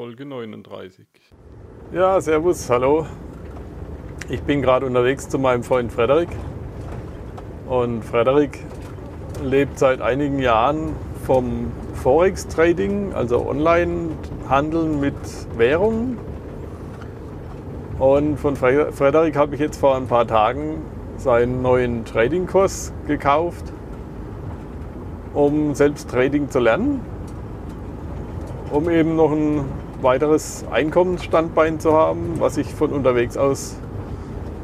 Folge 39. Ja, servus, hallo. Ich bin gerade unterwegs zu meinem Freund Frederik. Und Frederik lebt seit einigen Jahren vom Forex-Trading, also Online-Handeln mit Währungen. Und von Frederik habe ich jetzt vor ein paar Tagen seinen neuen Trading-Kurs gekauft, um selbst Trading zu lernen, um eben noch ein weiteres Einkommensstandbein zu haben, was ich von unterwegs aus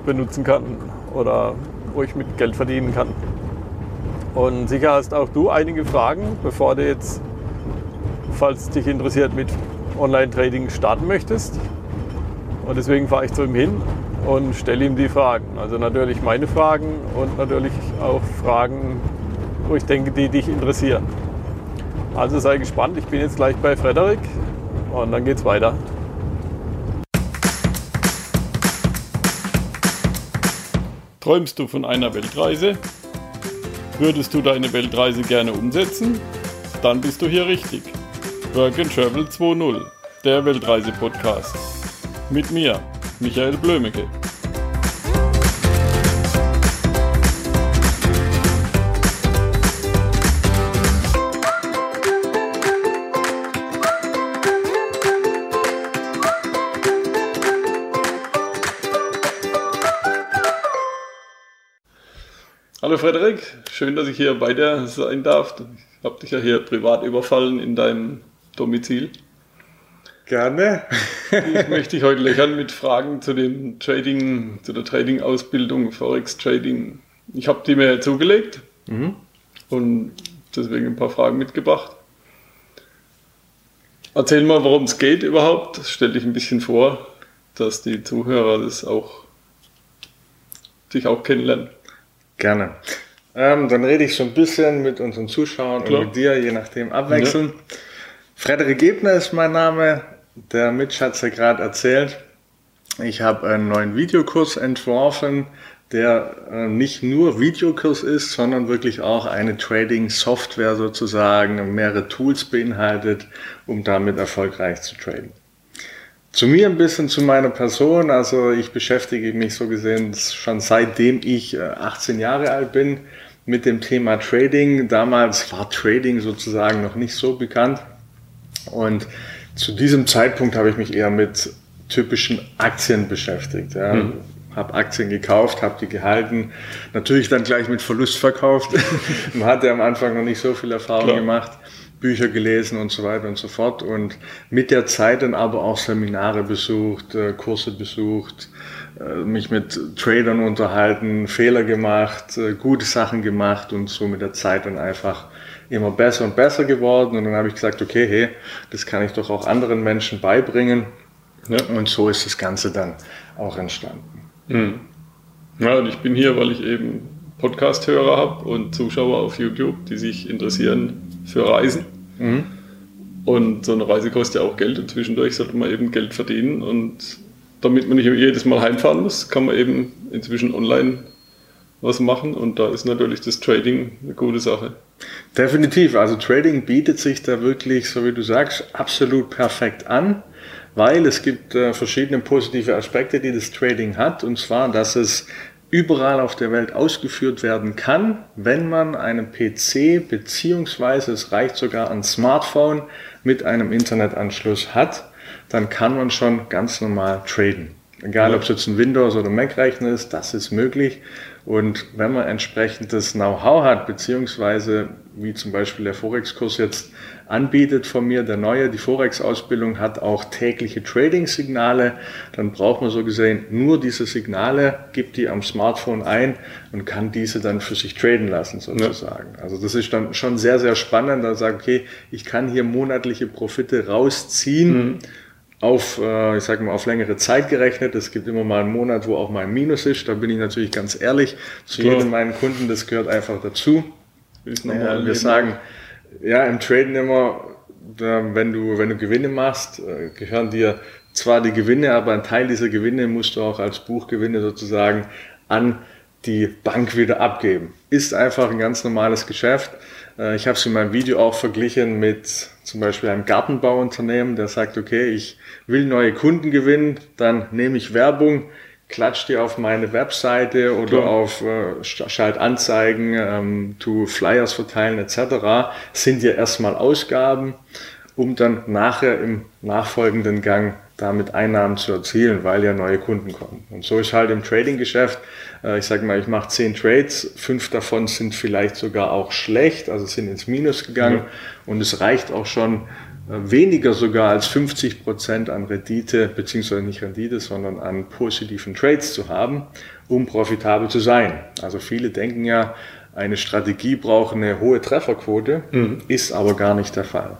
benutzen kann oder wo ich mit Geld verdienen kann. Und sicher hast auch du einige Fragen, bevor du jetzt, falls dich interessiert, mit Online-Trading starten möchtest. Und deswegen fahre ich zu ihm hin und stelle ihm die Fragen. Also natürlich meine Fragen und natürlich auch Fragen, wo ich denke, die dich interessieren. Also sei gespannt, ich bin jetzt gleich bei Frederik und dann geht's weiter. Träumst du von einer Weltreise? Würdest du deine Weltreise gerne umsetzen? Dann bist du hier richtig. Work and Travel 2.0, der Weltreise-Podcast. Mit mir, Michael Blömecke. Hallo Frederik, schön, dass ich hier bei dir sein darf. Ich habe dich ja hier privat überfallen in deinem Domizil. Gerne. ich möchte dich heute löchern mit Fragen zu dem Trading, zu der Trading-Ausbildung, Forex-Trading. Ich habe die mir zugelegt mhm. und deswegen ein paar Fragen mitgebracht. Erzähl mal, worum es geht überhaupt. Stell dich ein bisschen vor, dass die Zuhörer das auch sich auch kennenlernen. Gerne. Ähm, dann rede ich so ein bisschen mit unseren Zuschauern Klar. und mit dir, je nachdem abwechseln. Ja. Frederik Gebner ist mein Name. Der Mitch hat es ja gerade erzählt. Ich habe einen neuen Videokurs entworfen, der äh, nicht nur Videokurs ist, sondern wirklich auch eine Trading-Software sozusagen, mehrere Tools beinhaltet, um damit erfolgreich zu traden. Zu mir ein bisschen zu meiner Person. Also ich beschäftige mich so gesehen schon seitdem ich 18 äh, Jahre alt bin mit dem Thema Trading. Damals war Trading sozusagen noch nicht so bekannt. Und zu diesem Zeitpunkt habe ich mich eher mit typischen Aktien beschäftigt. Ja. Mhm. Habe Aktien gekauft, habe die gehalten, natürlich dann gleich mit Verlust verkauft. Man hatte am Anfang noch nicht so viel Erfahrung Klar. gemacht. Bücher gelesen und so weiter und so fort und mit der Zeit dann aber auch Seminare besucht, äh, Kurse besucht, äh, mich mit Tradern unterhalten, Fehler gemacht, äh, gute Sachen gemacht und so mit der Zeit dann einfach immer besser und besser geworden und dann habe ich gesagt, okay, hey, das kann ich doch auch anderen Menschen beibringen ja. und so ist das Ganze dann auch entstanden. Mhm. Ja, und ich bin hier, weil ich eben Podcast-Hörer habe und Zuschauer auf YouTube, die sich interessieren für Reisen. Mhm. Und so eine Reise kostet ja auch Geld und zwischendurch sollte man eben Geld verdienen. Und damit man nicht jedes Mal heimfahren muss, kann man eben inzwischen online was machen. Und da ist natürlich das Trading eine gute Sache. Definitiv. Also Trading bietet sich da wirklich, so wie du sagst, absolut perfekt an, weil es gibt äh, verschiedene positive Aspekte, die das Trading hat. Und zwar, dass es überall auf der Welt ausgeführt werden kann, wenn man einen PC beziehungsweise es reicht sogar ein Smartphone mit einem Internetanschluss hat, dann kann man schon ganz normal traden. Egal, ob es jetzt ein Windows- oder Mac-Rechner ist, das ist möglich. Und wenn man entsprechendes Know-how hat, beziehungsweise wie zum Beispiel der Forex-Kurs jetzt anbietet von mir, der neue, die Forex-Ausbildung hat auch tägliche Trading-Signale, dann braucht man so gesehen nur diese Signale, gibt die am Smartphone ein und kann diese dann für sich traden lassen sozusagen. Ja. Also das ist dann schon sehr, sehr spannend, da sagt, okay, ich kann hier monatliche Profite rausziehen. Mhm auf, äh, ich sag mal, auf längere Zeit gerechnet. Es gibt immer mal einen Monat, wo auch mal ein Minus ist. Da bin ich natürlich ganz ehrlich zu jedem meinen Kunden, das gehört einfach dazu. Ja, wir sagen, ja, im Traden immer, wenn du, wenn du Gewinne machst, äh, gehören dir zwar die Gewinne, aber ein Teil dieser Gewinne musst du auch als Buchgewinne sozusagen an die Bank wieder abgeben. Ist einfach ein ganz normales Geschäft. Äh, ich habe es in meinem Video auch verglichen mit zum Beispiel einem Gartenbauunternehmen, der sagt, okay, ich will neue Kunden gewinnen, dann nehme ich Werbung, klatsch die auf meine Webseite oder Klar. auf äh, Schaltanzeigen, ähm, tu Flyers verteilen etc. sind ja erstmal Ausgaben, um dann nachher im nachfolgenden Gang damit Einnahmen zu erzielen, weil ja neue Kunden kommen. Und so ist halt im Trading-Geschäft, äh, ich sage mal, ich mache zehn Trades, fünf davon sind vielleicht sogar auch schlecht, also sind ins Minus gegangen ja. und es reicht auch schon weniger sogar als 50 Prozent an Rendite, beziehungsweise nicht Rendite, sondern an positiven Trades zu haben, um profitabel zu sein. Also viele denken ja, eine Strategie braucht eine hohe Trefferquote, mhm. ist aber gar nicht der Fall,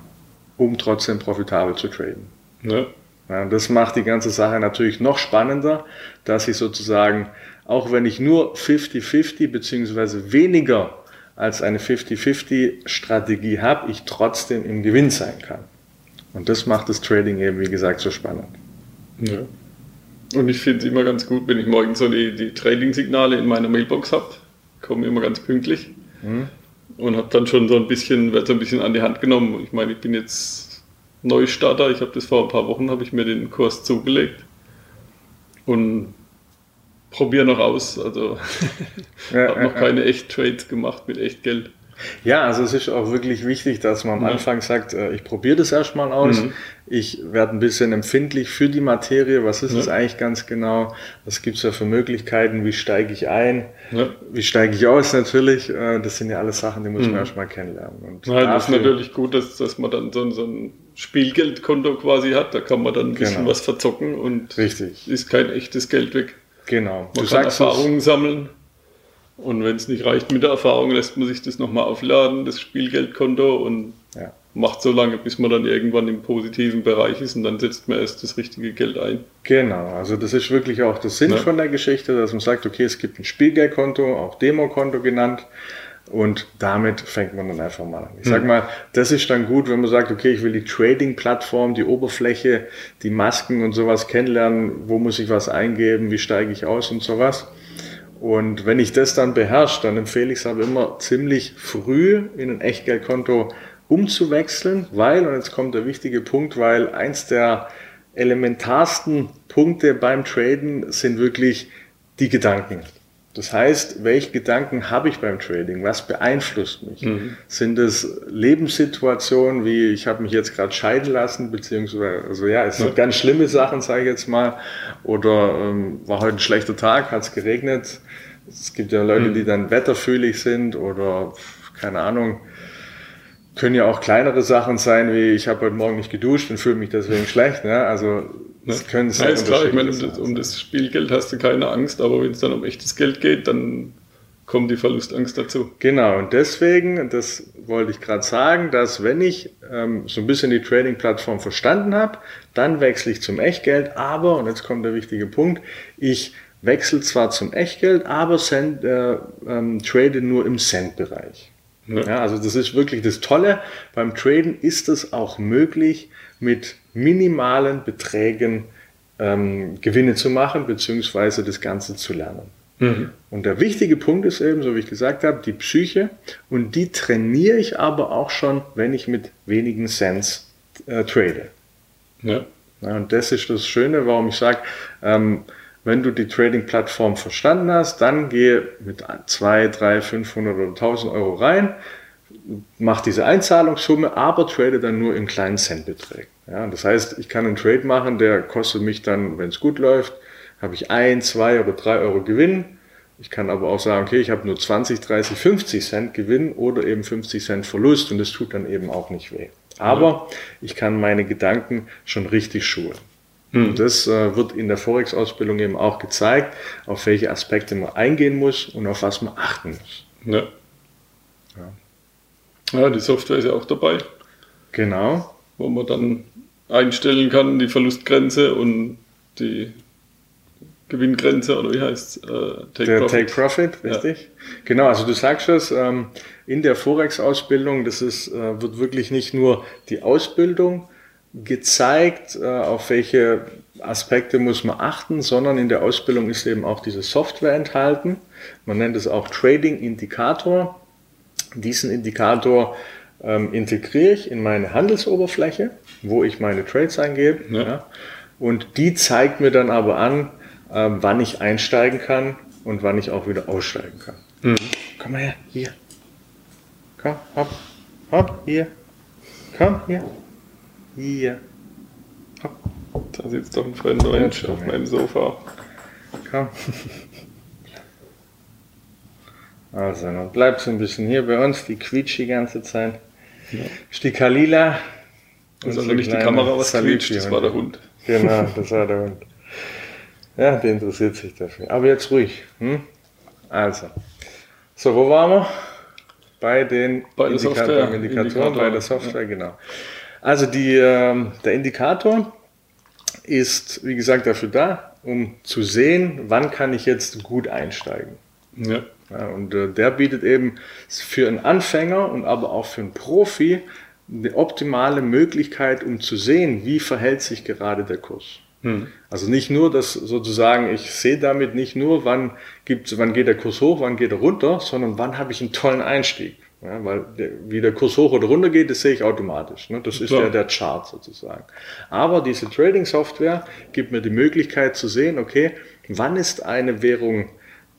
um trotzdem profitabel zu traden. Ja. Ja, das macht die ganze Sache natürlich noch spannender, dass ich sozusagen, auch wenn ich nur 50-50 beziehungsweise weniger als eine 50-50 Strategie habe, ich trotzdem im Gewinn sein kann. Und das macht das Trading eben, wie gesagt, so spannend. Ja. Und ich finde es immer ganz gut, wenn ich morgens so die, die Trading-Signale in meiner Mailbox habe, komme immer ganz pünktlich mhm. und habe dann schon so ein bisschen, werde so ein bisschen an die Hand genommen. Ich meine, ich bin jetzt Neustarter, ich habe das vor ein paar Wochen, habe ich mir den Kurs zugelegt und probiere noch aus. Also habe noch keine echt Trades gemacht mit echt Geld. Ja, also es ist auch wirklich wichtig, dass man am ja. Anfang sagt, äh, ich probiere das erstmal aus. Mhm. Ich werde ein bisschen empfindlich für die Materie. Was ist es eigentlich ganz genau? Was gibt es da für Möglichkeiten? Wie steige ich ein? Wie steige ich aus natürlich? Äh, das sind ja alles Sachen, die muss man mhm. erstmal kennenlernen. Und Nein, das ist natürlich gut, dass, dass man dann so, so ein Spielgeldkonto quasi hat. Da kann man dann ein bisschen genau. was verzocken und Richtig. ist kein echtes Geld weg. Genau. Man du kann Erfahrungen sammeln. Und wenn es nicht reicht mit der Erfahrung, lässt man sich das nochmal aufladen, das Spielgeldkonto und ja. macht so lange, bis man dann irgendwann im positiven Bereich ist und dann setzt man erst das richtige Geld ein. Genau, also das ist wirklich auch der Sinn ja. von der Geschichte, dass man sagt, okay, es gibt ein Spielgeldkonto, auch Demokonto genannt. Und damit fängt man dann einfach mal an. Ich sag hm. mal, das ist dann gut, wenn man sagt, okay, ich will die Trading-Plattform, die Oberfläche, die Masken und sowas kennenlernen, wo muss ich was eingeben, wie steige ich aus und sowas. Und wenn ich das dann beherrsche, dann empfehle ich es aber immer ziemlich früh in ein Echtgeldkonto umzuwechseln, weil, und jetzt kommt der wichtige Punkt, weil eins der elementarsten Punkte beim Traden sind wirklich die Gedanken. Das heißt, welche Gedanken habe ich beim Trading? Was beeinflusst mich? Mhm. Sind es Lebenssituationen wie ich habe mich jetzt gerade scheiden lassen, beziehungsweise also ja, es sind ja. ganz schlimme Sachen, sage ich jetzt mal, oder ähm, war heute ein schlechter Tag, hat es geregnet. Es gibt ja Leute, mhm. die dann wetterfühlig sind oder keine Ahnung, können ja auch kleinere Sachen sein, wie ich habe heute Morgen nicht geduscht und fühle mich deswegen schlecht. Ne? Also das ne? können sehr ja, ist klar, ich meine, um das, um das, Spielgeld hast du keine Angst, aber wenn es dann um echtes Geld geht, dann kommt die Verlustangst dazu. Genau, und deswegen, das wollte ich gerade sagen, dass wenn ich ähm, so ein bisschen die Trading-Plattform verstanden habe, dann wechsle ich zum Echtgeld, aber, und jetzt kommt der wichtige Punkt, ich wechsle zwar zum Echtgeld, aber send, äh, ähm, trade nur im Cent-Bereich. Ja. ja. also das ist wirklich das Tolle. Beim Traden ist es auch möglich, mit minimalen Beträgen ähm, Gewinne zu machen, beziehungsweise das Ganze zu lernen. Mhm. Und der wichtige Punkt ist eben, so wie ich gesagt habe, die Psyche. Und die trainiere ich aber auch schon, wenn ich mit wenigen Cents äh, trade. Ja. ja. Und das ist das Schöne, warum ich sage, ähm, wenn du die Trading-Plattform verstanden hast, dann gehe mit 2, 3, 500 oder 1000 Euro rein, mach diese Einzahlungssumme, aber trade dann nur in kleinen Centbeträgen. Ja, das heißt, ich kann einen Trade machen, der kostet mich dann, wenn es gut läuft, habe ich ein, zwei oder drei Euro Gewinn. Ich kann aber auch sagen, okay, ich habe nur 20, 30, 50 Cent Gewinn oder eben 50 Cent Verlust und das tut dann eben auch nicht weh. Aber ich kann meine Gedanken schon richtig schulen. Mhm. Das äh, wird in der Forex-Ausbildung eben auch gezeigt, auf welche Aspekte man eingehen muss und auf was man achten muss. Ja. Ja, ja die Software ist ja auch dabei. Genau. Wo man dann einstellen kann, die Verlustgrenze und die Gewinngrenze oder wie heißt es? Äh, Take der Profit. Take Profit, richtig. Ja. Genau, also du sagst es, ähm, in der Forex-Ausbildung, das ist, äh, wird wirklich nicht nur die Ausbildung gezeigt, äh, auf welche Aspekte muss man achten, sondern in der Ausbildung ist eben auch diese Software enthalten. Man nennt es auch Trading Indikator. Diesen Indikator ähm, integriere ich in meine Handelsoberfläche, wo ich meine Trades eingebe. Ja. ja. Und die zeigt mir dann aber an, äh, wann ich einsteigen kann und wann ich auch wieder aussteigen kann. Mhm. Komm mal her, hier. Komm, hopp, hopp, hier. Komm, hier. Hier. Da sitzt doch ein Freund Mensch auf meinem Sofa. Komm. Also, dann bleibst du ein bisschen hier bei uns, die quietscht die ganze Zeit. Ja. Ist die Kalila. Das ist also nicht die Kamera, was quietscht, das war der Hund. Genau, das war der Hund. Ja, der interessiert sich dafür. Aber jetzt ruhig. Hm? Also. So, wo waren wir? Bei den bei Indika Software, Indikatoren, Indikator, bei der Software, ja. genau. Also die, äh, der Indikator ist, wie gesagt, dafür da, um zu sehen, wann kann ich jetzt gut einsteigen. Ja. ja und äh, der bietet eben für einen Anfänger und aber auch für einen Profi eine optimale Möglichkeit, um zu sehen, wie verhält sich gerade der Kurs. Hm. Also nicht nur, dass sozusagen, ich sehe damit nicht nur, wann, gibt, wann geht der Kurs hoch, wann geht er runter, sondern wann habe ich einen tollen Einstieg. Ja, weil der, wie der Kurs hoch oder runter geht, das sehe ich automatisch. Ne? Das ist ja der Chart sozusagen. Aber diese Trading-Software gibt mir die Möglichkeit zu sehen, okay, wann ist eine Währung,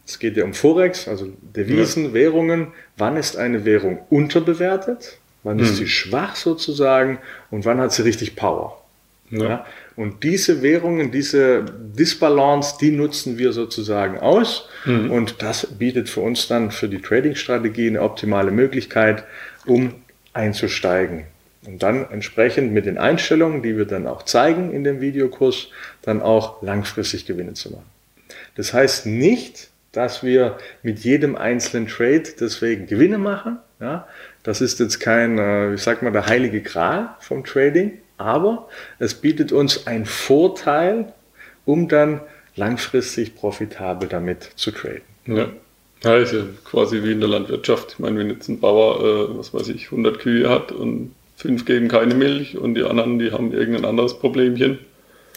es geht ja um Forex, also Devisen, ja. Währungen, wann ist eine Währung unterbewertet, wann hm. ist sie schwach sozusagen und wann hat sie richtig Power. Ja. Und diese Währungen, diese Disbalance, die nutzen wir sozusagen aus. Mhm. Und das bietet für uns dann für die Trading-Strategie eine optimale Möglichkeit, um einzusteigen. Und dann entsprechend mit den Einstellungen, die wir dann auch zeigen in dem Videokurs, dann auch langfristig Gewinne zu machen. Das heißt nicht, dass wir mit jedem einzelnen Trade deswegen Gewinne machen. Ja, das ist jetzt kein, äh, ich sag mal, der heilige Gral vom Trading aber es bietet uns einen Vorteil, um dann langfristig profitabel damit zu traden. Ja. Ja, ist ja quasi wie in der Landwirtschaft. Ich meine, wenn jetzt ein Bauer, äh, was weiß ich, 100 Kühe hat und fünf geben keine Milch und die anderen, die haben irgendein anderes Problemchen.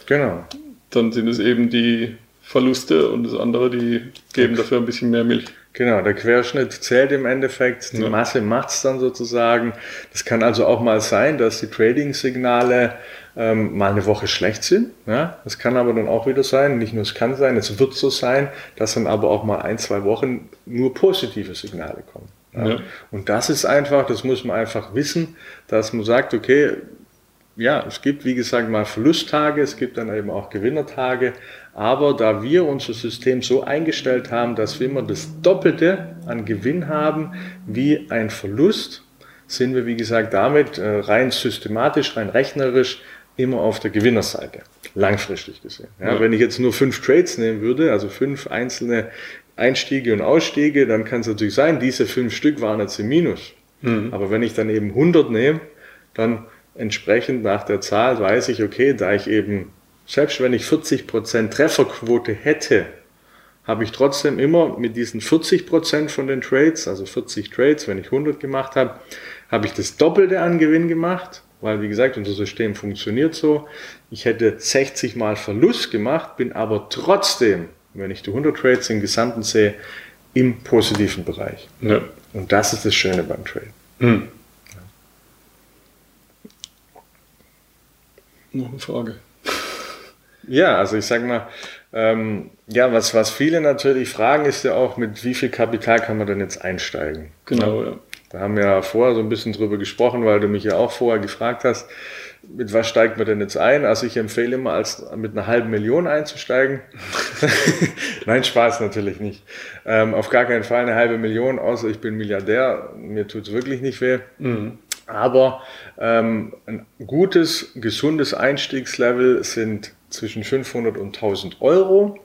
Genau. Dann sind es eben die Verluste und das andere, die geben dafür ein bisschen mehr Milch. Genau, der Querschnitt zählt im Endeffekt, die ja. Masse macht's dann sozusagen. Das kann also auch mal sein, dass die Trading-Signale ähm, mal eine Woche schlecht sind. Ja? Das kann aber dann auch wieder sein, nicht nur es kann sein, es wird so sein, dass dann aber auch mal ein, zwei Wochen nur positive Signale kommen. Ja? Ja. Und das ist einfach, das muss man einfach wissen, dass man sagt, okay, ja, es gibt wie gesagt mal Verlusttage, es gibt dann eben auch Gewinnertage, aber da wir unser System so eingestellt haben, dass wir immer das Doppelte an Gewinn haben wie ein Verlust, sind wir, wie gesagt, damit äh, rein systematisch, rein rechnerisch immer auf der Gewinnerseite, langfristig gesehen. Ja, ja. Wenn ich jetzt nur fünf Trades nehmen würde, also fünf einzelne Einstiege und Ausstiege, dann kann es natürlich sein, diese fünf Stück waren jetzt im Minus. Mhm. Aber wenn ich dann eben 100 nehme, dann entsprechend nach der Zahl weiß ich, okay, da ich eben selbst wenn ich 40% Trefferquote hätte, habe ich trotzdem immer mit diesen 40% von den Trades, also 40 Trades, wenn ich 100 gemacht habe, habe ich das Doppelte an Gewinn gemacht, weil wie gesagt, unser System funktioniert so. Ich hätte 60 mal Verlust gemacht, bin aber trotzdem, wenn ich die 100 Trades im Gesamten sehe, im positiven Bereich. Ja. Und das ist das Schöne beim Trade. Hm. Noch eine Frage. Ja, also ich sag mal, ähm, ja, was, was viele natürlich fragen, ist ja auch, mit wie viel Kapital kann man denn jetzt einsteigen? Genau, ja. Da haben wir ja vorher so ein bisschen drüber gesprochen, weil du mich ja auch vorher gefragt hast, mit was steigt man denn jetzt ein? Also ich empfehle immer, als mit einer halben Million einzusteigen. Nein, Spaß natürlich nicht. Ähm, auf gar keinen Fall eine halbe Million, außer ich bin Milliardär. Mir tut es wirklich nicht weh. Mhm. Aber ähm, ein gutes, gesundes Einstiegslevel sind zwischen 500 und 1000 Euro,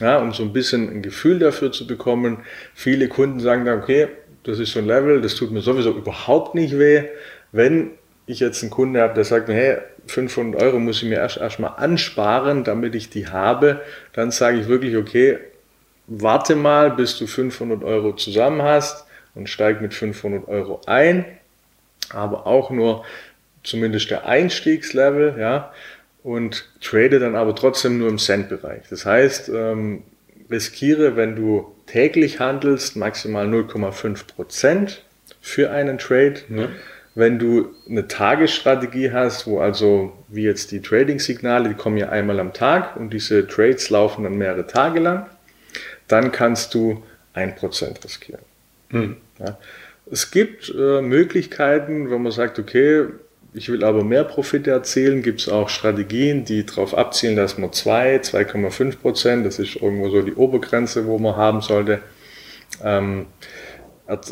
ja, um so ein bisschen ein Gefühl dafür zu bekommen. Viele Kunden sagen dann, okay, das ist so ein Level, das tut mir sowieso überhaupt nicht weh. Wenn ich jetzt einen Kunde habe, der sagt, hey, 500 Euro muss ich mir erst erstmal ansparen, damit ich die habe, dann sage ich wirklich, okay, warte mal, bis du 500 Euro zusammen hast und steig mit 500 Euro ein, aber auch nur zumindest der Einstiegslevel, ja, und trade dann aber trotzdem nur im Cent-Bereich. Das heißt, ähm, riskiere, wenn du täglich handelst, maximal 0,5 Prozent für einen Trade. Ja. wenn du eine Tagesstrategie hast, wo also wie jetzt die Trading-Signale, die kommen ja einmal am Tag und diese Trades laufen dann mehrere Tage lang, dann kannst du 1% riskieren. Hm. Ja. Es gibt äh, Möglichkeiten, wenn man sagt, okay, ich will aber mehr Profite erzielen, gibt es auch Strategien, die darauf abzielen, dass man 2, 2,5 Prozent, das ist irgendwo so die Obergrenze, wo man haben sollte, ähm,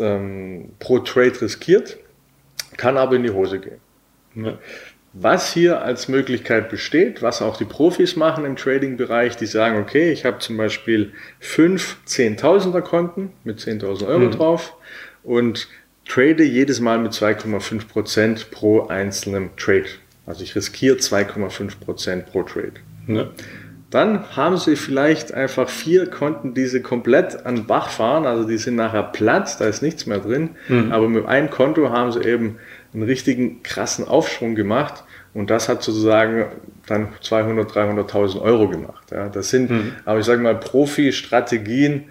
ähm, pro Trade riskiert, kann aber in die Hose gehen. Ja. Was hier als Möglichkeit besteht, was auch die Profis machen im Trading-Bereich, die sagen, okay, ich habe zum Beispiel fünf 10.000er Konten mit 10.000 Euro mhm. drauf und trade jedes Mal mit 2,5% pro einzelnen Trade. Also ich riskiere 2,5% pro Trade. Ja. Dann haben sie vielleicht einfach vier Konten, die sie komplett an Bach fahren, also die sind nachher platt, da ist nichts mehr drin. Mhm. Aber mit einem Konto haben sie eben einen richtigen krassen Aufschwung gemacht und das hat sozusagen dann 200, 300.000 Euro gemacht. Ja, das sind, mhm. aber ich sage mal, Profi-Strategien,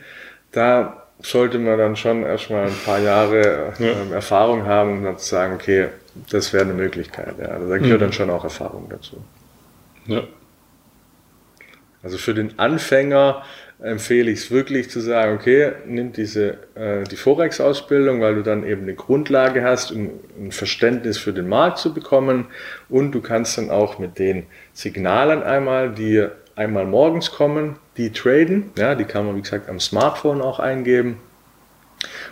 da sollte man dann schon erstmal ein paar Jahre ja. ähm, Erfahrung haben, um dann zu sagen, okay, das wäre eine Möglichkeit. Ja. Also da gehört mhm. dann schon auch Erfahrung dazu. Ja. Also für den Anfänger empfehle ich es wirklich zu sagen, okay, nimm diese, äh, die Forex-Ausbildung, weil du dann eben eine Grundlage hast, um ein Verständnis für den Markt zu bekommen und du kannst dann auch mit den Signalen einmal, die einmal morgens kommen, die traden. Ja, die kann man, wie gesagt, am Smartphone auch eingeben.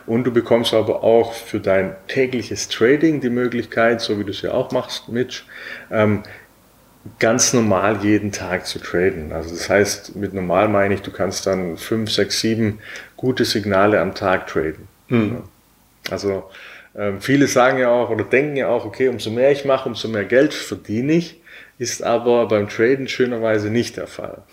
Und du bekommst aber auch für dein tägliches Trading die Möglichkeit, so wie du es ja auch machst, Mitch, ähm, ganz normal jeden Tag zu traden. Also das heißt, mit normal meine ich, du kannst dann fünf, sechs, sieben gute Signale am Tag traden. Mhm. Also ähm, viele sagen ja auch oder denken ja auch, okay, umso mehr ich mache, umso mehr Geld verdiene ich ist aber beim Traden schönerweise nicht der Fall.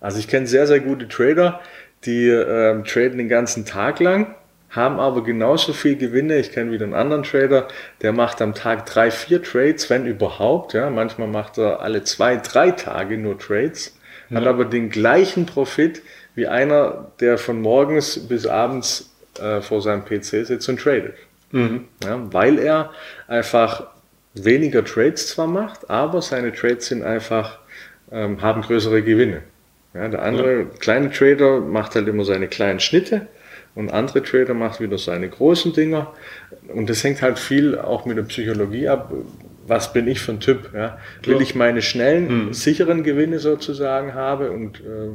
Also ich kenne sehr, sehr gute Trader, die ähm, traden den ganzen Tag lang, haben aber genauso viel Gewinne. Ich kenne wieder einen anderen Trader, der macht am Tag drei, vier Trades, wenn überhaupt. Ja, manchmal macht er alle zwei, drei Tage nur Trades, ja. hat aber den gleichen Profit wie einer, der von morgens bis abends äh, vor seinem PC sitzt und tradet. Mhm. Ja, weil er einfach weniger Trades zwar macht, aber seine Trades sind einfach, ähm, haben größere Gewinne. Ja, der andere ja. kleine Trader macht halt immer seine kleinen Schnitte und andere Trader macht wieder seine großen Dinger. Und das hängt halt viel auch mit der Psychologie ab. Was bin ich für ein Typ? Ja? Will ich meine schnellen, mhm. sicheren Gewinne sozusagen habe und äh,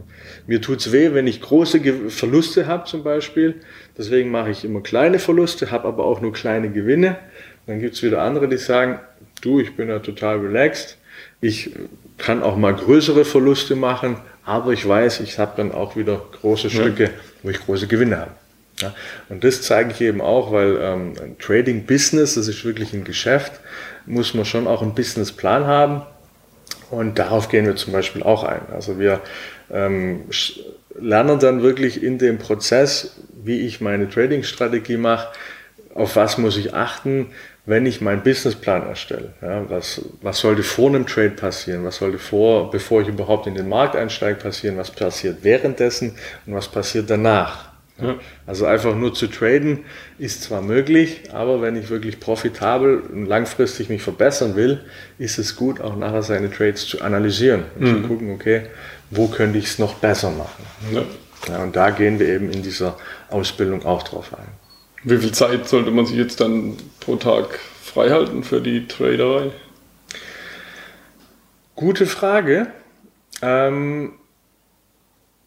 mir tut's weh, wenn ich große Ge Verluste habe zum Beispiel. Deswegen mache ich immer kleine Verluste, habe aber auch nur kleine Gewinne. Dann gibt's wieder andere, die sagen, du, ich bin ja total relaxed. Ich kann auch mal größere Verluste machen, aber ich weiß, ich habe dann auch wieder große Stücke, ja. wo ich große Gewinne habe. Ja, und das zeige ich eben auch, weil ähm, ein Trading Business, das ist wirklich ein Geschäft, muss man schon auch einen Businessplan haben. Und darauf gehen wir zum Beispiel auch ein. Also wir ähm, lernen dann wirklich in dem Prozess, wie ich meine Trading-Strategie mache, auf was muss ich achten, wenn ich meinen Businessplan erstelle, ja, was, was sollte vor einem Trade passieren, was sollte vor, bevor ich überhaupt in den Markt einsteige, passieren, was passiert währenddessen und was passiert danach. Ja. Also einfach nur zu traden ist zwar möglich, aber wenn ich wirklich profitabel und langfristig mich verbessern will, ist es gut, auch nachher seine Trades zu analysieren und mhm. zu gucken, okay, wo könnte ich es noch besser machen. Ja. Und da gehen wir eben in dieser Ausbildung auch drauf ein. Wie viel Zeit sollte man sich jetzt dann pro Tag freihalten für die Traderei? Gute Frage. Ähm,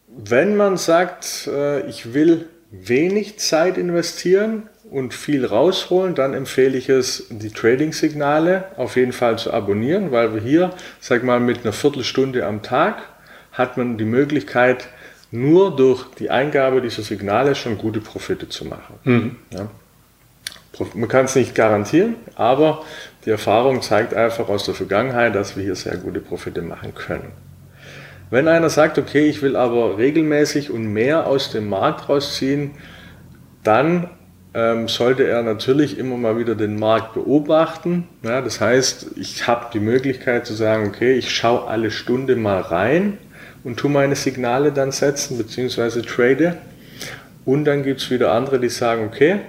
wenn man sagt, äh, ich will wenig Zeit investieren und viel rausholen, dann empfehle ich es, die Trading-Signale auf jeden Fall zu abonnieren, weil wir hier, sag mal, mit einer Viertelstunde am Tag hat man die Möglichkeit, nur durch die Eingabe dieser Signale schon gute Profite zu machen. Mhm. Ja. Man kann es nicht garantieren, aber die Erfahrung zeigt einfach aus der Vergangenheit, dass wir hier sehr gute Profite machen können. Wenn einer sagt, okay, ich will aber regelmäßig und mehr aus dem Markt rausziehen, dann ähm, sollte er natürlich immer mal wieder den Markt beobachten. Ja, das heißt, ich habe die Möglichkeit zu sagen, okay, ich schaue alle Stunde mal rein und tue meine Signale dann setzen bzw. trade. Und dann gibt es wieder andere, die sagen, okay,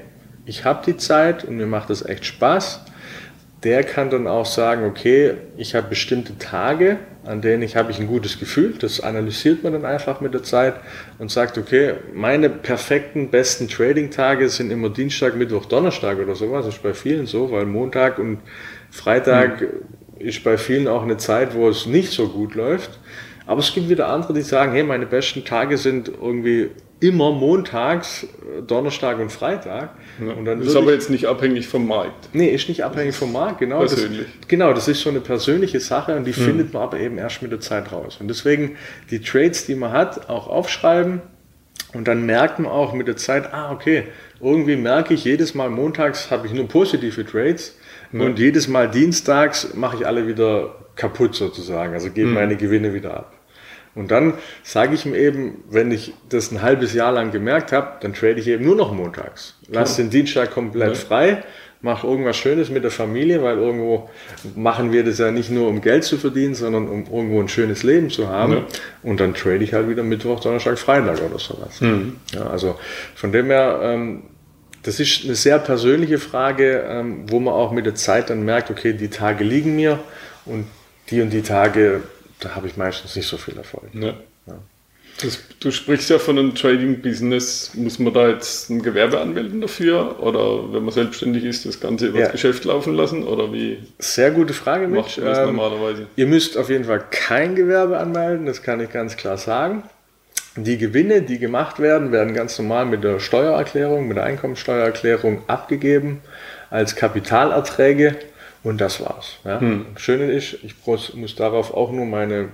ich habe die Zeit und mir macht das echt Spaß. der kann dann auch sagen, okay, ich habe bestimmte Tage, an denen ich habe ich ein gutes Gefühl. Das analysiert man dann einfach mit der Zeit und sagt, okay, meine perfekten, besten Trading-Tage sind immer Dienstag, Mittwoch, Donnerstag oder sowas. Das ist bei vielen so, weil Montag und Freitag mhm. ist bei vielen auch eine Zeit, wo es nicht so gut läuft. Aber es gibt wieder andere, die sagen, hey, meine besten Tage sind irgendwie immer montags, Donnerstag und Freitag. Ja, und dann das ist aber jetzt nicht abhängig vom Markt. Nee, ist nicht abhängig vom Markt, genau. Persönlich. Das, genau, das ist so eine persönliche Sache und die hm. findet man aber eben erst mit der Zeit raus. Und deswegen die Trades, die man hat, auch aufschreiben und dann merkt man auch mit der Zeit, ah, okay, irgendwie merke ich jedes Mal montags habe ich nur positive Trades ja. und jedes Mal dienstags mache ich alle wieder kaputt sozusagen, also gebe hm. meine Gewinne wieder ab. Und dann sage ich mir eben, wenn ich das ein halbes Jahr lang gemerkt habe, dann trade ich eben nur noch montags. Lass den Dienstag komplett ja. frei, mache irgendwas Schönes mit der Familie, weil irgendwo machen wir das ja nicht nur um Geld zu verdienen, sondern um irgendwo ein schönes Leben zu haben. Ja. Und dann trade ich halt wieder Mittwoch, Donnerstag, Freitag oder sowas. Mhm. Ja, also von dem her, ähm, das ist eine sehr persönliche Frage, ähm, wo man auch mit der Zeit dann merkt, okay, die Tage liegen mir und die und die Tage da habe ich meistens nicht so viel Erfolg. Ja. Ja. Das, du sprichst ja von einem Trading-Business. Muss man da jetzt ein Gewerbe anmelden dafür? Oder wenn man selbstständig ist, das Ganze über ja. das Geschäft laufen lassen? Oder wie? Sehr gute Frage, Mitch. Ähm, normalerweise? Ihr müsst auf jeden Fall kein Gewerbe anmelden, das kann ich ganz klar sagen. Die Gewinne, die gemacht werden, werden ganz normal mit der Steuererklärung, mit der Einkommensteuererklärung abgegeben als Kapitalerträge und das war's. Ja. Hm. Schöne ist, ich muss darauf auch nur meine,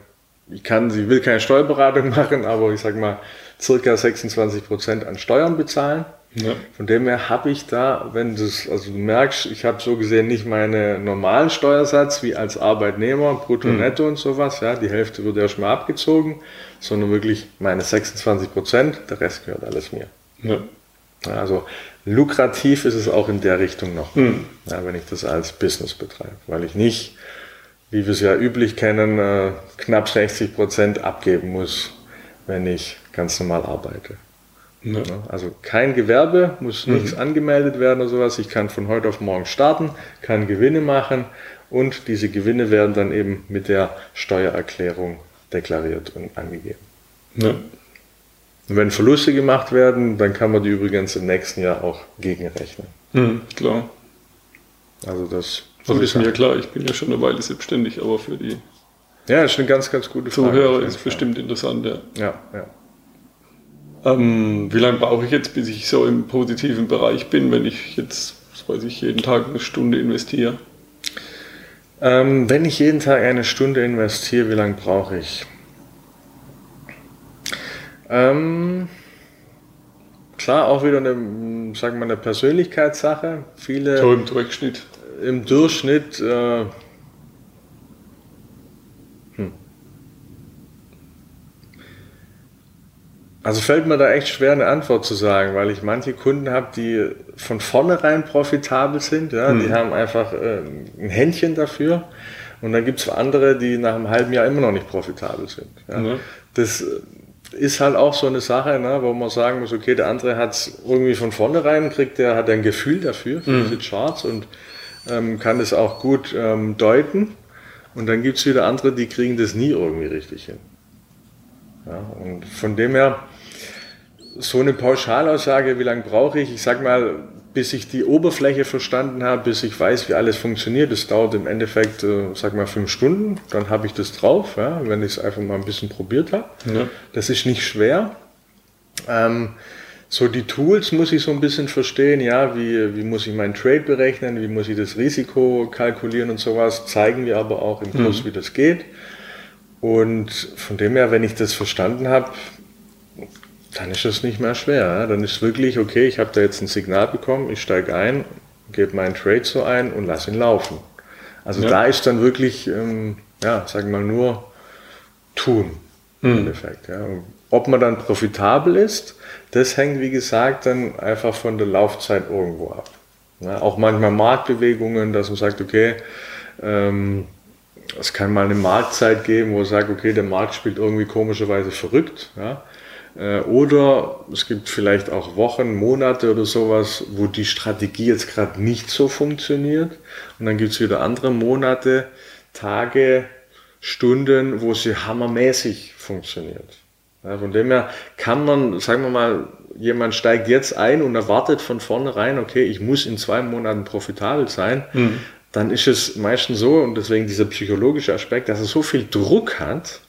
ich kann, sie will keine Steuerberatung machen, aber ich sag mal, circa 26 Prozent an Steuern bezahlen. Ja. Von dem her habe ich da, wenn das, also du merkst, ich habe so gesehen nicht meinen normalen Steuersatz wie als Arbeitnehmer, brutto, hm. netto und sowas, ja, die Hälfte wird erstmal abgezogen, sondern wirklich meine 26 Prozent, der Rest gehört alles mir. Ja. Also lukrativ ist es auch in der Richtung noch, mhm. ja, wenn ich das als Business betreibe, weil ich nicht, wie wir es ja üblich kennen, äh, knapp 60 Prozent abgeben muss, wenn ich ganz normal arbeite. Ja. Also kein Gewerbe, muss mhm. nichts angemeldet werden oder sowas. Ich kann von heute auf morgen starten, kann Gewinne machen und diese Gewinne werden dann eben mit der Steuererklärung deklariert und angegeben. Ja. Und wenn Verluste gemacht werden, dann kann man die übrigens im nächsten Jahr auch gegenrechnen. Mhm, klar. Also das also ist mir klar, ich bin ja schon eine Weile selbstständig, aber für die ja, das ist eine ganz, ganz gute Frage. Zuhörer ist bestimmt interessant, ja. Ja, ja. Ähm, wie lange brauche ich jetzt, bis ich so im positiven Bereich bin, wenn ich jetzt, was weiß ich, jeden Tag eine Stunde investiere? Ähm, wenn ich jeden Tag eine Stunde investiere, wie lange brauche ich? Ähm, klar, auch wieder eine, sagen wir, eine Persönlichkeitssache. Viele. So im Durchschnitt. Im Durchschnitt. Äh, hm. Also fällt mir da echt schwer, eine Antwort zu sagen, weil ich manche Kunden habe, die von vornherein profitabel sind. Ja? Hm. Die haben einfach äh, ein Händchen dafür. Und dann gibt es andere, die nach einem halben Jahr immer noch nicht profitabel sind. Ja? Mhm. Das ist halt auch so eine Sache, ne, wo man sagen muss, okay, der andere hat es irgendwie von vornherein, kriegt der hat ein Gefühl dafür, für mhm. diese Charts und ähm, kann es auch gut ähm, deuten. Und dann gibt es wieder andere, die kriegen das nie irgendwie richtig hin. Ja, und von dem her, so eine Pauschalaussage, wie lange brauche ich? Ich sag mal, bis ich die Oberfläche verstanden habe, bis ich weiß, wie alles funktioniert. Das dauert im Endeffekt, äh, sag mal, fünf Stunden. Dann habe ich das drauf, ja, wenn ich es einfach mal ein bisschen probiert habe. Ja. Das ist nicht schwer. Ähm, so die Tools muss ich so ein bisschen verstehen, ja, wie, wie muss ich meinen Trade berechnen, wie muss ich das Risiko kalkulieren und sowas, zeigen wir aber auch im Kurs, mhm. wie das geht. Und von dem her, wenn ich das verstanden habe, dann ist es nicht mehr schwer. Dann ist wirklich, okay, ich habe da jetzt ein Signal bekommen, ich steige ein, gebe meinen Trade so ein und lasse ihn laufen. Also ja. da ist dann wirklich, ähm, ja, sagen wir mal, nur tun im mhm. Endeffekt. Ja. Ob man dann profitabel ist, das hängt, wie gesagt, dann einfach von der Laufzeit irgendwo ab. Ja, auch manchmal Marktbewegungen, dass man sagt, okay, ähm, es kann mal eine Marktzeit geben, wo man sagt, okay, der Markt spielt irgendwie komischerweise verrückt. Ja. Äh, oder es gibt vielleicht auch Wochen, Monate oder sowas, wo die Strategie jetzt gerade nicht so funktioniert. Und dann gibt es wieder andere Monate, Tage, Stunden, wo sie hammermäßig funktioniert. Ja, von dem her kann man, sagen wir mal, jemand steigt jetzt ein und erwartet von vornherein, okay, ich muss in zwei Monaten profitabel sein, mhm. dann ist es meistens so, und deswegen dieser psychologische Aspekt, dass er so viel Druck hat,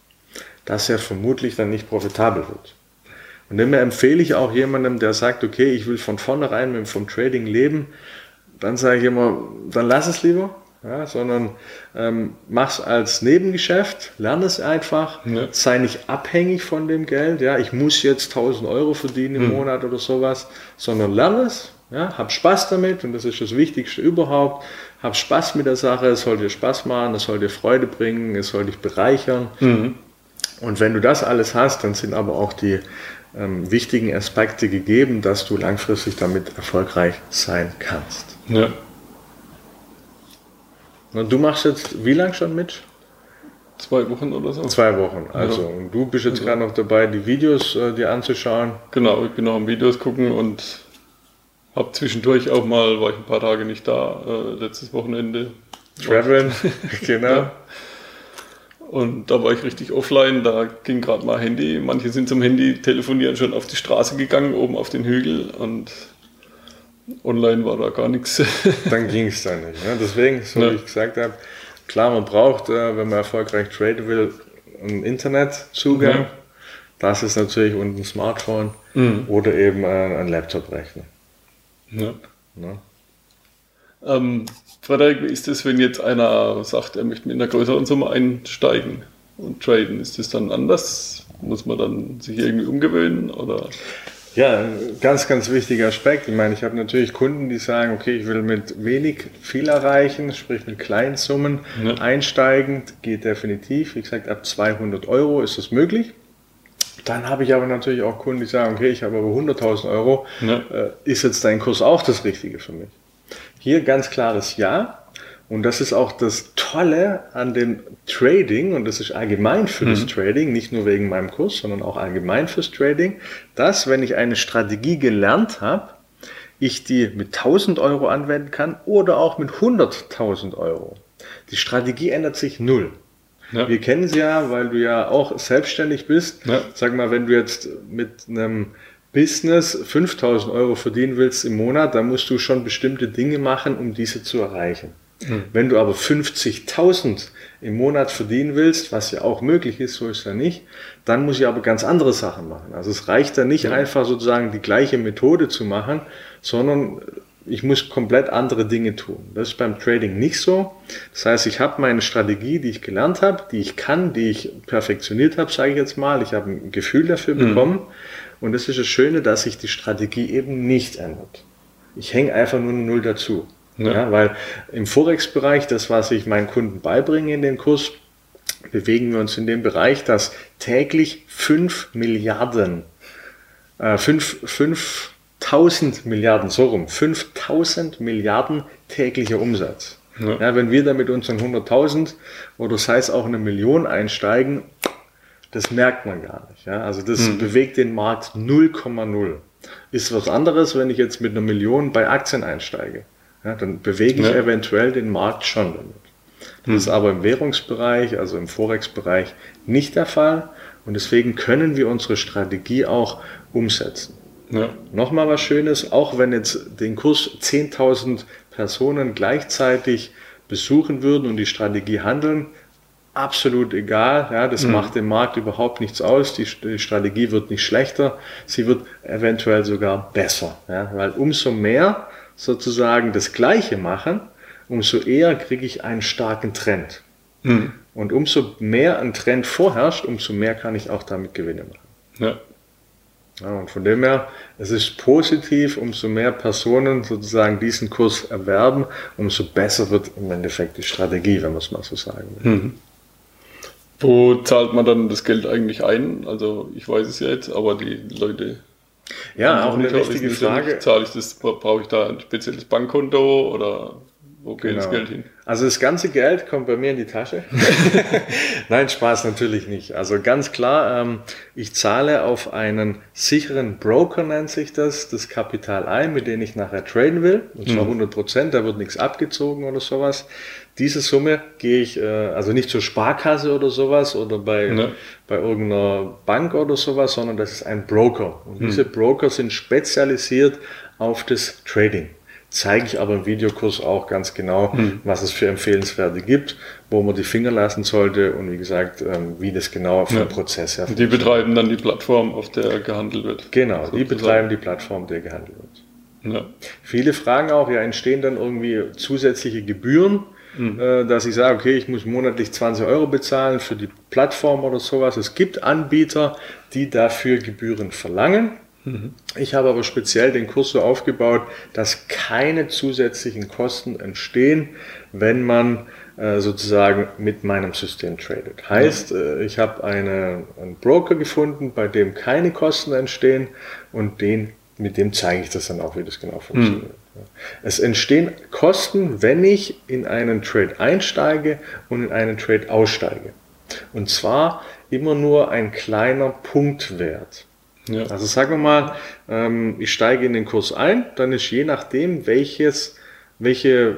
dass er vermutlich dann nicht profitabel wird. Und dem empfehle ich auch jemandem, der sagt, okay, ich will von vornherein vom Trading leben, dann sage ich immer, dann lass es lieber, ja, sondern ähm, mach es als Nebengeschäft, lerne es einfach, ja. sei nicht abhängig von dem Geld, ja, ich muss jetzt 1000 Euro verdienen im mhm. Monat oder sowas, sondern lerne es, ja, hab Spaß damit und das ist das Wichtigste überhaupt, hab Spaß mit der Sache, es soll dir Spaß machen, es soll dir Freude bringen, es soll dich bereichern mhm. Und wenn du das alles hast, dann sind aber auch die ähm, wichtigen Aspekte gegeben, dass du langfristig damit erfolgreich sein kannst. Ja. Und du machst jetzt wie lange schon mit? Zwei Wochen oder so. Zwei Wochen, also. Ja. Und du bist jetzt also. gerade noch dabei, die Videos äh, dir anzuschauen. Genau, ich bin noch am Videos gucken und habe zwischendurch auch mal, war ich ein paar Tage nicht da, äh, letztes Wochenende. Traveln, genau. Ja. Und da war ich richtig offline, da ging gerade mal Handy. Manche sind zum Handy telefonieren schon auf die Straße gegangen, oben auf den Hügel und online war da gar nichts. Dann ging es da nicht. Ne? Deswegen, so ja. wie ich gesagt habe, klar, man braucht, äh, wenn man erfolgreich traden will, einen Internetzugang. Mhm. Das ist natürlich und ein Smartphone mhm. oder eben ein Laptop-Rechner. Ja. ja. Ähm, Frederik, wie ist das, wenn jetzt einer sagt, er möchte mit einer größeren Summe einsteigen und traden? Ist das dann anders? Muss man dann sich irgendwie umgewöhnen? Oder? Ja, ganz, ganz wichtiger Aspekt. Ich meine, ich habe natürlich Kunden, die sagen, okay, ich will mit wenig viel erreichen, sprich mit kleinen Summen ja. einsteigen, geht definitiv. Wie gesagt, ab 200 Euro ist das möglich. Dann habe ich aber natürlich auch Kunden, die sagen, okay, ich habe aber 100.000 Euro, ja. Äh, ist jetzt dein Kurs auch das Richtige für mich? Hier ganz klares Ja. Und das ist auch das Tolle an dem Trading, und das ist allgemein für mhm. das Trading, nicht nur wegen meinem Kurs, sondern auch allgemein fürs Trading, dass, wenn ich eine Strategie gelernt habe, ich die mit 1000 Euro anwenden kann oder auch mit 100.000 Euro. Die Strategie ändert sich null. Ja. Wir kennen sie ja, weil du ja auch selbstständig bist. Ja. Sag mal, wenn du jetzt mit einem Business 5000 Euro verdienen willst im Monat, dann musst du schon bestimmte Dinge machen, um diese zu erreichen. Mhm. Wenn du aber 50.000 im Monat verdienen willst, was ja auch möglich ist, so ist ja nicht, dann muss ich aber ganz andere Sachen machen. Also es reicht dann nicht ja. einfach sozusagen die gleiche Methode zu machen, sondern ich muss komplett andere Dinge tun. Das ist beim Trading nicht so. Das heißt, ich habe meine Strategie, die ich gelernt habe, die ich kann, die ich perfektioniert habe, sage ich jetzt mal. Ich habe ein Gefühl dafür mhm. Und das ist das Schöne, dass sich die Strategie eben nicht ändert. Ich hänge einfach nur eine Null dazu. Ja. ja weil im Forex-Bereich, das, was ich meinen Kunden beibringe in den Kurs, bewegen wir uns in dem Bereich, dass täglich 5 Milliarden, äh, 5, 5000 Milliarden, so rum, 5000 Milliarden täglicher Umsatz. Ja. ja. wenn wir da mit unseren 100.000 oder sei es auch eine Million einsteigen, das merkt man gar nicht. Ja? Also das mhm. bewegt den Markt 0,0. Ist was anderes, wenn ich jetzt mit einer Million bei Aktien einsteige. Ja, dann bewege ich ja. eventuell den Markt schon damit. Das mhm. ist aber im Währungsbereich, also im Forex-Bereich nicht der Fall. Und deswegen können wir unsere Strategie auch umsetzen. Ja. Nochmal was Schönes, auch wenn jetzt den Kurs 10.000 Personen gleichzeitig besuchen würden und die Strategie handeln, absolut egal. Ja, das mhm. macht dem Markt überhaupt nichts aus. Die, die, Strategie wird nicht schlechter, sie wird eventuell sogar besser. Ja, weil umso mehr sozusagen das Gleiche machen, umso eher kriege ich einen starken Trend. Mhm. Und umso mehr ein Trend vorherrscht, umso mehr kann ich auch damit Gewinne machen. Ja. Ja, und von dem her, es ist positiv, umso mehr Personen sozusagen diesen Kurs erwerben, umso besser wird im Endeffekt die Strategie, wenn man es mal so sagen will. Mhm. Wo zahlt man dann das Geld eigentlich ein? Also ich weiß es ja jetzt, aber die Leute. Ja, auch eine wichtige Frage. Zahle ich das, brauche ich da ein spezielles Bankkonto oder wo geht genau. das Geld hin? Also das ganze Geld kommt bei mir in die Tasche. Nein, Spaß natürlich nicht. Also ganz klar, ähm, ich zahle auf einen sicheren Broker, nennt sich das, das Kapital ein, mit dem ich nachher traden will. Und zwar 100 mhm. Prozent, da wird nichts abgezogen oder sowas. Diese Summe gehe ich, äh, also nicht zur Sparkasse oder sowas oder bei, ne. bei irgendeiner Bank oder sowas, sondern das ist ein Broker. Und mhm. diese Broker sind spezialisiert auf das Trading zeige ich aber im Videokurs auch ganz genau, hm. was es für Empfehlenswerte gibt, wo man die Finger lassen sollte und wie gesagt, ähm, wie das genau vom ja. Prozess her Die betreiben dann die Plattform, auf der gehandelt wird. Genau, sozusagen. die betreiben die Plattform, der gehandelt wird. Ja. Viele fragen auch, ja, entstehen dann irgendwie zusätzliche Gebühren, mhm. dass ich sage, okay, ich muss monatlich 20 Euro bezahlen für die Plattform oder sowas. Es gibt Anbieter, die dafür Gebühren verlangen. Ich habe aber speziell den Kurs so aufgebaut, dass keine zusätzlichen Kosten entstehen, wenn man äh, sozusagen mit meinem System tradet. Heißt, äh, ich habe eine, einen Broker gefunden, bei dem keine Kosten entstehen und den, mit dem zeige ich das dann auch, wie das genau funktioniert. Mhm. Es entstehen Kosten, wenn ich in einen Trade einsteige und in einen Trade aussteige. Und zwar immer nur ein kleiner Punktwert. Ja. Also sagen wir mal, ähm, ich steige in den Kurs ein, dann ist je nachdem, welches, welche,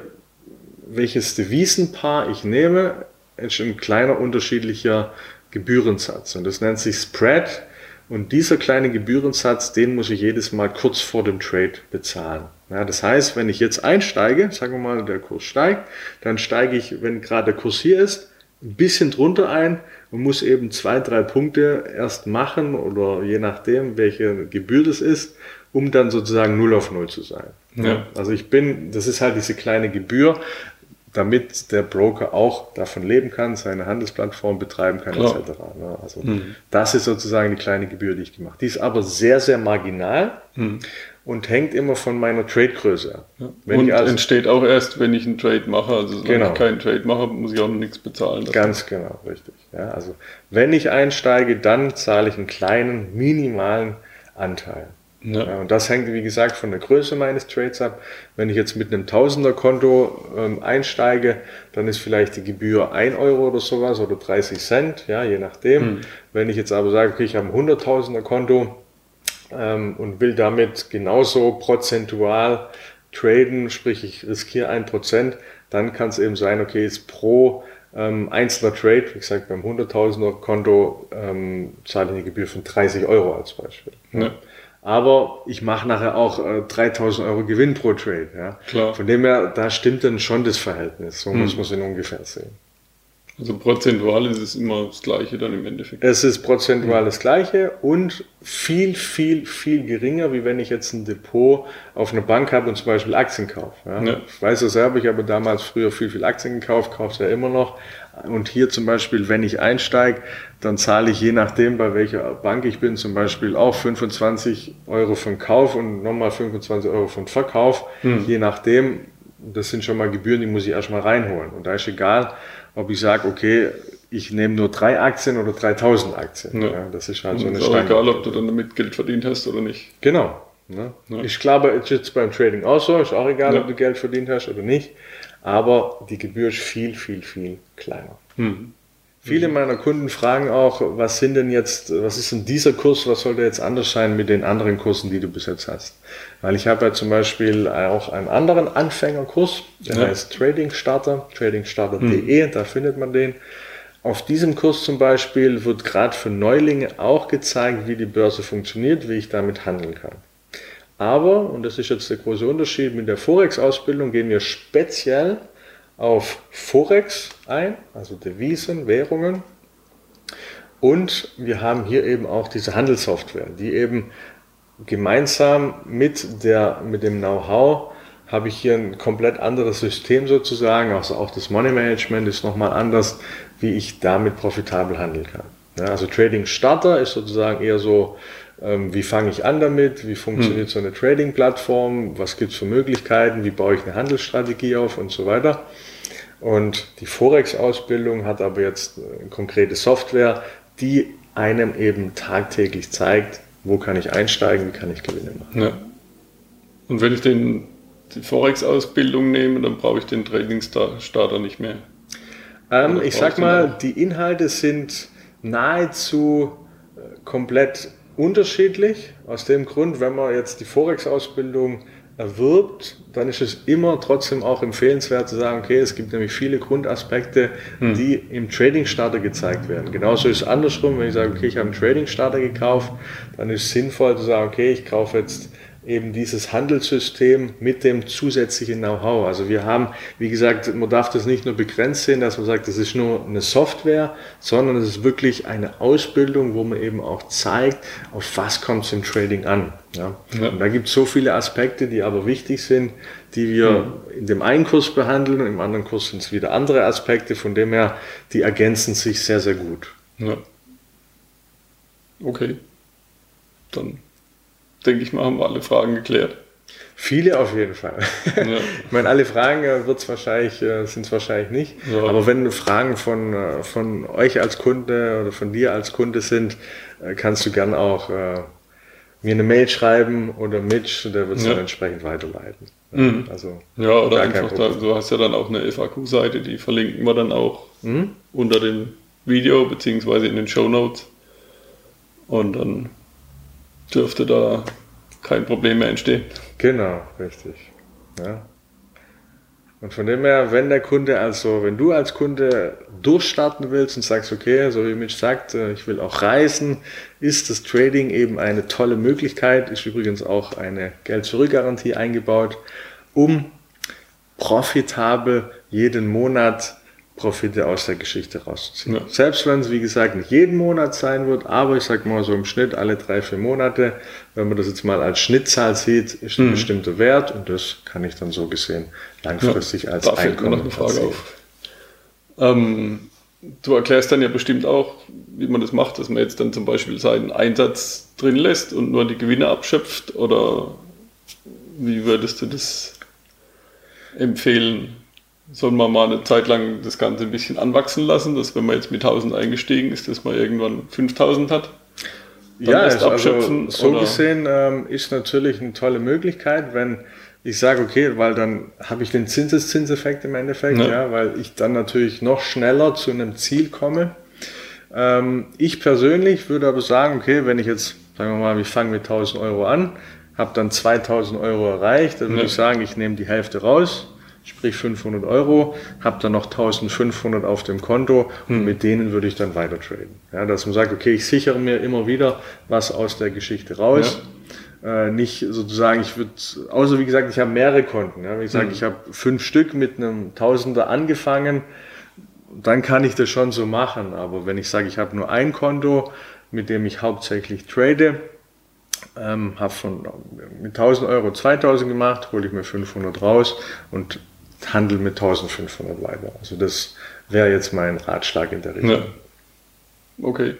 welches Devisenpaar ich nehme, ist ein kleiner unterschiedlicher Gebührensatz. Und das nennt sich Spread. Und dieser kleine Gebührensatz, den muss ich jedes Mal kurz vor dem Trade bezahlen. Ja, das heißt, wenn ich jetzt einsteige, sagen wir mal, der Kurs steigt, dann steige ich, wenn gerade der Kurs hier ist, ein bisschen drunter ein und muss eben zwei, drei Punkte erst machen oder je nachdem, welche Gebühr das ist, um dann sozusagen 0 auf 0 zu sein. Ja. Also ich bin, das ist halt diese kleine Gebühr, damit der Broker auch davon leben kann, seine Handelsplattform betreiben kann, Klar. etc. Also mhm. das ist sozusagen die kleine Gebühr, die ich gemacht. Die ist aber sehr, sehr marginal. Mhm und hängt immer von meiner Trade-Größe ab. Ja. und also, entsteht auch erst, wenn ich einen Trade mache. Also wenn genau. ich keinen Trade mache, muss ich auch noch nichts bezahlen. Ganz genau, richtig. Ja, also wenn ich einsteige, dann zahle ich einen kleinen, minimalen Anteil. Ja. und das hängt, wie gesagt, von der Größe meines Trades ab. Wenn ich jetzt mit einem Tausender-Konto ähm, einsteige, dann ist vielleicht die Gebühr 1 Euro oder sowas oder 30 Cent, ja, je nachdem. Hm. Wenn ich jetzt aber sage, okay, ich habe ein Hunderttausender-Konto, ähm, und will damit genauso prozentual traden, sprich ich riskiere ein Prozent, dann kann es eben sein, okay, jetzt pro ähm, einzelner Trade, wie gesagt, beim 100.000er Konto ähm, zahle ich eine Gebühr von 30 Euro als Beispiel. Ja. Aber ich mache nachher auch äh, 3000 Euro Gewinn pro Trade. Ja. Klar. Von dem her, da stimmt dann schon das Verhältnis. So hm. muss man es ungefähr sehen. Also prozentual ist es immer das Gleiche dann im Endeffekt. Es ist prozentual das Gleiche und viel, viel, viel geringer, wie wenn ich jetzt ein Depot auf einer Bank habe und zum Beispiel Aktien kaufe. Ja. Ja. Ich weiß das selber, ich habe damals früher viel, viel Aktien gekauft, kaufe es ja immer noch. Und hier zum Beispiel, wenn ich einsteige, dann zahle ich je nachdem, bei welcher Bank ich bin, zum Beispiel auch 25 Euro von Kauf und nochmal 25 Euro von Verkauf. Hm. Je nachdem, das sind schon mal Gebühren, die muss ich erstmal reinholen. Und da ist egal, ob ich sage, okay, ich nehme nur drei Aktien oder 3000 Aktien. Ja. ja das ist halt so eine ist auch egal, ob du dann damit Geld verdient hast oder nicht. Genau. Ne? Ja. Ich glaube, es ist beim Trading auch so, ist auch egal, ob du Geld verdient hast oder nicht. Aber die Gebühr ist viel, viel, viel kleiner. Mhm. Viele meiner Kunden fragen auch, was sind denn jetzt, was ist denn dieser Kurs, was soll der jetzt anders sein mit den anderen Kursen, die du bis jetzt hast? Weil ich habe ja zum Beispiel auch einen anderen Anfängerkurs, der ja. heißt Trading Starter, tradingstarter.de, hm. da findet man den. Auf diesem Kurs zum Beispiel wird gerade für Neulinge auch gezeigt, wie die Börse funktioniert, wie ich damit handeln kann. Aber, und das ist jetzt der große Unterschied, mit der Forex-Ausbildung gehen wir speziell auf Forex ein, also Devisen, Währungen. Und wir haben hier eben auch diese Handelssoftware, die eben gemeinsam mit, der, mit dem Know-how habe ich hier ein komplett anderes System sozusagen, also auch das Money Management ist nochmal anders, wie ich damit profitabel handeln kann. Ja, also Trading Starter ist sozusagen eher so, wie fange ich an damit, wie funktioniert hm. so eine Trading-Plattform, was gibt es für Möglichkeiten, wie baue ich eine Handelsstrategie auf und so weiter. Und die Forex-Ausbildung hat aber jetzt eine konkrete Software, die einem eben tagtäglich zeigt, wo kann ich einsteigen, wie kann ich Gewinne machen. Ja. Und wenn ich den, die Forex-Ausbildung nehme, dann brauche ich den Trainingsstarter nicht mehr. Ähm, ich sag mal, die Inhalte sind nahezu äh, komplett unterschiedlich. Aus dem Grund, wenn man jetzt die Forex-Ausbildung erwirbt, dann ist es immer trotzdem auch empfehlenswert zu sagen, okay, es gibt nämlich viele Grundaspekte, hm. die im Trading Starter gezeigt werden. Genauso ist es andersrum, wenn ich sage, okay, ich habe einen Trading Starter gekauft, dann ist es sinnvoll zu sagen, okay, ich kaufe jetzt eben dieses Handelssystem mit dem zusätzlichen Know-how. Also wir haben, wie gesagt, man darf das nicht nur begrenzt sehen, dass man sagt, das ist nur eine Software, sondern es ist wirklich eine Ausbildung, wo man eben auch zeigt, auf was kommt es im Trading an. Ja? ja. Und da gibt es so viele Aspekte, die aber wichtig sind, die wir mhm. in dem einen Kurs behandeln und im anderen Kurs sind es wieder andere Aspekte, von dem her, die ergänzen sich sehr, sehr gut. Ja. Okay. Dann denke ich mal, haben wir alle Fragen geklärt. Viele auf jeden Fall. Ja. ich meine, alle Fragen äh, wird's wahrscheinlich, äh, sind es wahrscheinlich nicht. Ja. Aber wenn Fragen von, äh, von euch als Kunde oder von dir als Kunde sind, kannst du gern auch äh, mir eine Mail schreiben oder Mitch, der wird es ja. dann entsprechend weiterleiten. Mhm. Also, ja, oder einfach, da, du hast ja dann auch eine FAQ-Seite, die verlinken wir dann auch mhm. unter dem Video beziehungsweise in den Show Notes. Und dann dürfte da kein Problem mehr entstehen. Genau, richtig. Ja. Und von dem her, wenn der Kunde, also wenn du als Kunde durchstarten willst und sagst, okay, so wie Mitch sagt, äh, ich will auch reisen, ist das Trading eben eine tolle Möglichkeit, ist übrigens auch eine Geld-Zurück-Garantie eingebaut, um profitabel jeden Monat Profite aus der Geschichte rauszuziehen. Ja. Selbst wenn es, wie gesagt, nicht jeden Monat sein wird, aber ich sage mal so im Schnitt alle drei, vier Monate, wenn man das jetzt mal als Schnittzahl sieht, ist ein mhm. bestimmter Wert und das kann ich dann so gesehen langfristig ja, als da Einkommen noch eine Frage auf. Ähm, du erklärst dann ja bestimmt auch, wie man das macht, dass man jetzt dann zum Beispiel seinen Einsatz drin lässt und nur die Gewinne abschöpft oder wie würdest du das empfehlen? Sollen wir mal eine Zeit lang das Ganze ein bisschen anwachsen lassen, dass wenn man jetzt mit 1000 eingestiegen ist, dass man irgendwann 5000 hat? ja, also abschöpfen, so oder? gesehen ähm, ist natürlich eine tolle Möglichkeit, wenn ich sage, okay, weil dann habe ich den Zinseszinseffekt im Endeffekt, ja. ja. weil ich dann natürlich noch schneller zu einem Ziel komme. Ähm, ich persönlich würde aber sagen, okay, wenn ich jetzt, sagen wir mal, ich fange mit 1000 Euro an, habe dann 2000 Euro erreicht, dann würde ja. ich sagen, ich nehme die Hälfte raus, sprich 500 Euro, habe dann noch 1500 auf dem Konto und hm. mit denen würde ich dann weiter traden. Ja, dass man sagt, okay, ich sichere mir immer wieder was aus der Geschichte raus. Ja. Äh, nicht sozusagen, ich würde, außer wie gesagt, ich habe mehrere Konten. Ja, gesagt, hm. ich habe fünf Stück mit einem Tausender angefangen, dann kann ich das schon so machen. Aber wenn ich sage, ich habe nur ein Konto, mit dem ich hauptsächlich trade, ähm, habe von mit 1000 Euro 2000 gemacht, hole ich mir 500 raus und handel mit 1500 weiter. Also das wäre jetzt mein Ratschlag in der Richtung. Ja. Okay.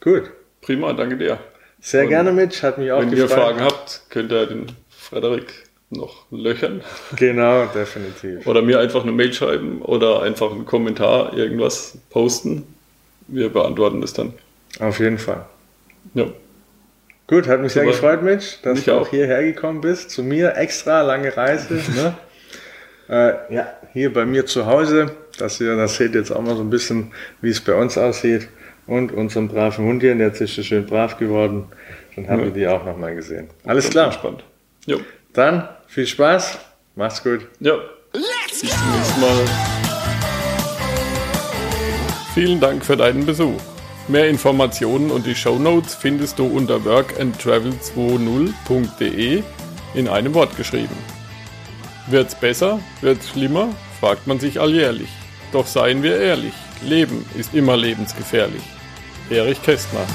Gut. Prima, danke dir. Sehr Und gerne, Mitch. Hat mich auch Wenn gefreut. ihr Fragen habt, könnt ihr den Frederik noch löchern. Genau, definitiv. oder mir einfach eine Mail schreiben oder einfach einen Kommentar, irgendwas posten. Wir beantworten das dann. Auf jeden Fall. Ja. Gut, hat mich Super. sehr gefreut, Mitch, dass mich du auch hierher gekommen bist. Zu mir extra lange Reise. Ne? Äh, ja, hier bei mir zu Hause, dass ihr das seht jetzt auch mal so ein bisschen, wie es bei uns aussieht. Und unseren braven Hund hier, der ist so schön brav geworden. Dann haben ja. wir die auch nochmal gesehen. Alles klar. Spannend. Jo. Dann viel Spaß. Mach's gut. Ja. Bis zum nächsten Mal. Vielen Dank für deinen Besuch. Mehr Informationen und die Show Notes findest du unter workandtravel20.de in einem Wort geschrieben. Wird's besser? Wird's schlimmer? fragt man sich alljährlich. Doch seien wir ehrlich, Leben ist immer lebensgefährlich. Erich Kästner